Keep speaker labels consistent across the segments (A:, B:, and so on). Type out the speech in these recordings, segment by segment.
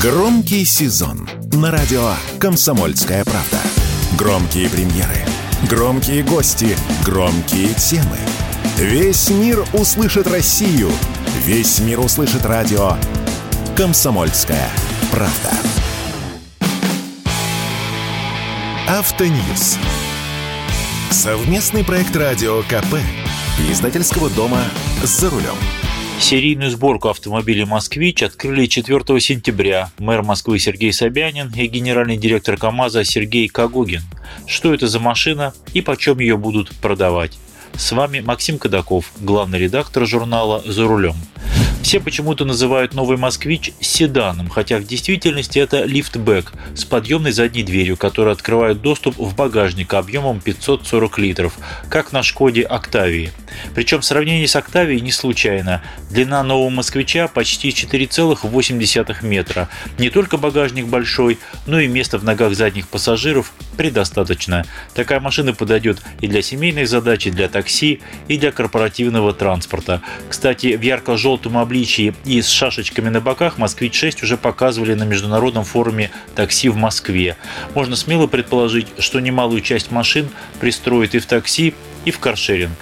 A: Громкий сезон на радио «Комсомольская правда». Громкие премьеры, громкие гости, громкие темы. Весь мир услышит Россию. Весь мир услышит радио «Комсомольская правда». Автоньюз. Совместный проект радио КП. Издательского дома «За рулем».
B: Серийную сборку автомобилей «Москвич» открыли 4 сентября мэр Москвы Сергей Собянин и генеральный директор КАМАЗа Сергей Кагугин. Что это за машина и почем ее будут продавать? С вами Максим Кадаков, главный редактор журнала «За рулем». Все почему-то называют новый «Москвич» седаном, хотя в действительности это лифтбэк с подъемной задней дверью, которая открывает доступ в багажник объемом 540 литров, как на «Шкоде Октавии». Причем сравнение с Октавией не случайно. Длина нового «Москвича» почти 4,8 метра. Не только багажник большой, но и места в ногах задних пассажиров предостаточно. Такая машина подойдет и для семейной задачи, для такси, и для корпоративного транспорта. Кстати, в ярко-желтом обличии и с шашечками на боках «Москвич-6» уже показывали на международном форуме такси в Москве. Можно смело предположить, что немалую часть машин пристроят и в такси, и в каршеринг.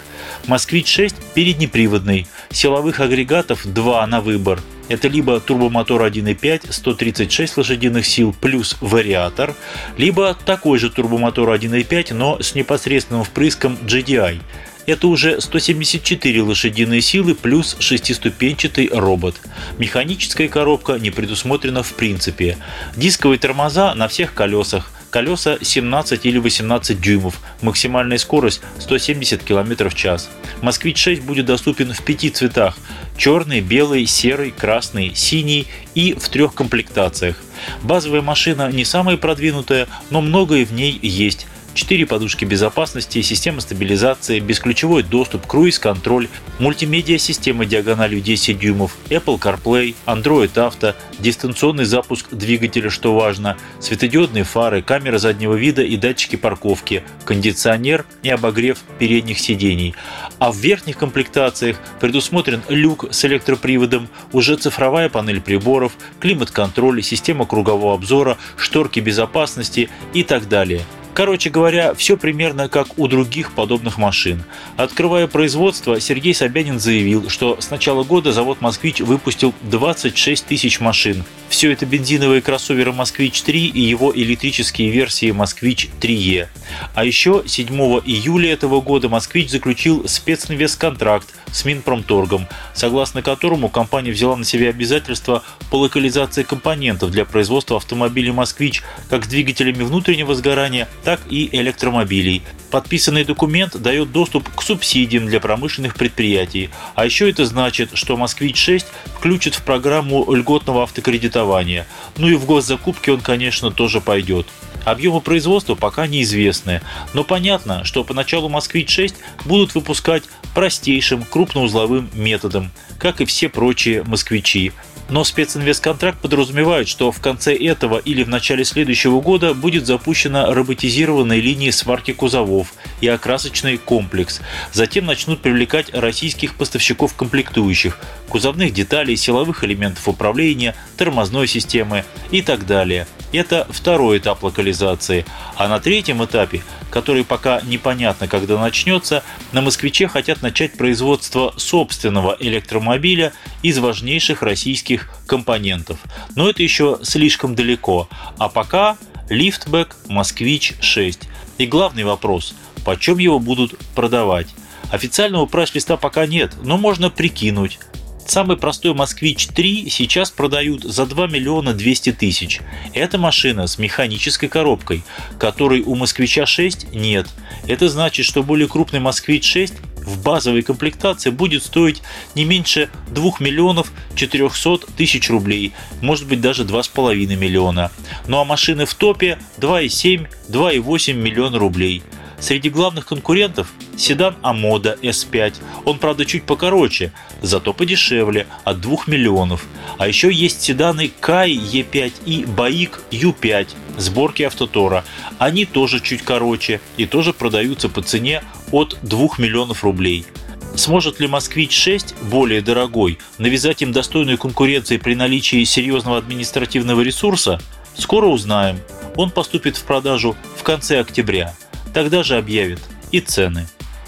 B: «Москвич-6» переднеприводный, силовых агрегатов два на выбор. Это либо турбомотор 1.5 136 лошадиных сил плюс вариатор, либо такой же турбомотор 1.5, но с непосредственным впрыском GDI. Это уже 174 лошадиные силы плюс шестиступенчатый робот. Механическая коробка не предусмотрена в принципе. Дисковые тормоза на всех колесах. Колеса 17 или 18 дюймов. Максимальная скорость 170 км в час. Москвич-6 будет доступен в пяти цветах. Черный, белый, серый, красный, синий и в трех комплектациях. Базовая машина не самая продвинутая, но многое в ней есть. 4 подушки безопасности, система стабилизации, бесключевой доступ, круиз-контроль, мультимедиа-система диагональю 10 дюймов, Apple CarPlay, Android Auto, дистанционный запуск двигателя, что важно, светодиодные фары, камера заднего вида и датчики парковки, кондиционер и обогрев передних сидений. А в верхних комплектациях предусмотрен люк с электроприводом, уже цифровая панель приборов, климат-контроль, система кругового обзора, шторки безопасности и так далее – Короче говоря, все примерно как у других подобных машин. Открывая производство, Сергей Собянин заявил, что с начала года завод «Москвич» выпустил 26 тысяч машин. Все это бензиновые кроссоверы «Москвич-3» и его электрические версии «Москвич-3Е». А еще 7 июля этого года «Москвич» заключил специнвестконтракт с Минпромторгом, согласно которому компания взяла на себя обязательства по локализации компонентов для производства автомобилей «Москвич» как с двигателями внутреннего сгорания, так и электромобилей. Подписанный документ дает доступ к субсидиям для промышленных предприятий. А еще это значит, что «Москвич-6» включит в программу льготного автокредитования. Ну и в госзакупки он, конечно, тоже пойдет. Объемы производства пока неизвестны, но понятно, что поначалу «Москвич-6» будут выпускать простейшим крупноузловым методом, как и все прочие «Москвичи». Но специнвестконтракт подразумевает, что в конце этого или в начале следующего года будет запущена роботизированная линия сварки кузовов и окрасочный комплекс. Затем начнут привлекать российских поставщиков комплектующих, кузовных деталей, силовых элементов управления, тормозной системы и так далее. Это второй этап локализации. А на третьем этапе, который пока непонятно когда начнется, на «Москвиче» хотят начать производство собственного электромобиля из важнейших российских компонентов. Но это еще слишком далеко. А пока лифтбэк «Москвич-6». И главный вопрос – почем его будут продавать? Официального прайс-листа пока нет, но можно прикинуть. Самый простой «Москвич-3» сейчас продают за 2 миллиона 200 тысяч. Это машина с механической коробкой, которой у «Москвича-6» нет. Это значит, что более крупный «Москвич-6» в базовой комплектации будет стоить не меньше 2 миллионов 400 тысяч рублей, может быть даже 2,5 миллиона. Ну а машины в топе 2,7, 2,8 миллиона рублей. Среди главных конкурентов седан Амода S5. Он, правда, чуть покороче, зато подешевле, от 2 миллионов. А еще есть седаны Кай E5 и Баик U5 сборки Автотора. Они тоже чуть короче и тоже продаются по цене от 2 миллионов рублей. Сможет ли «Москвич-6», более дорогой, навязать им достойную конкуренцию при наличии серьезного административного ресурса? Скоро узнаем. Он поступит в продажу в конце октября. Тогда же объявит и цены.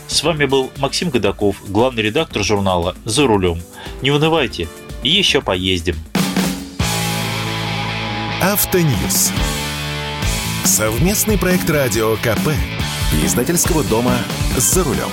B: С вами был Максим Годаков, главный редактор журнала «За рулем». Не унывайте, еще поездим.
A: Автоньюз. Совместный проект радио КП. Издательского дома «За рулем».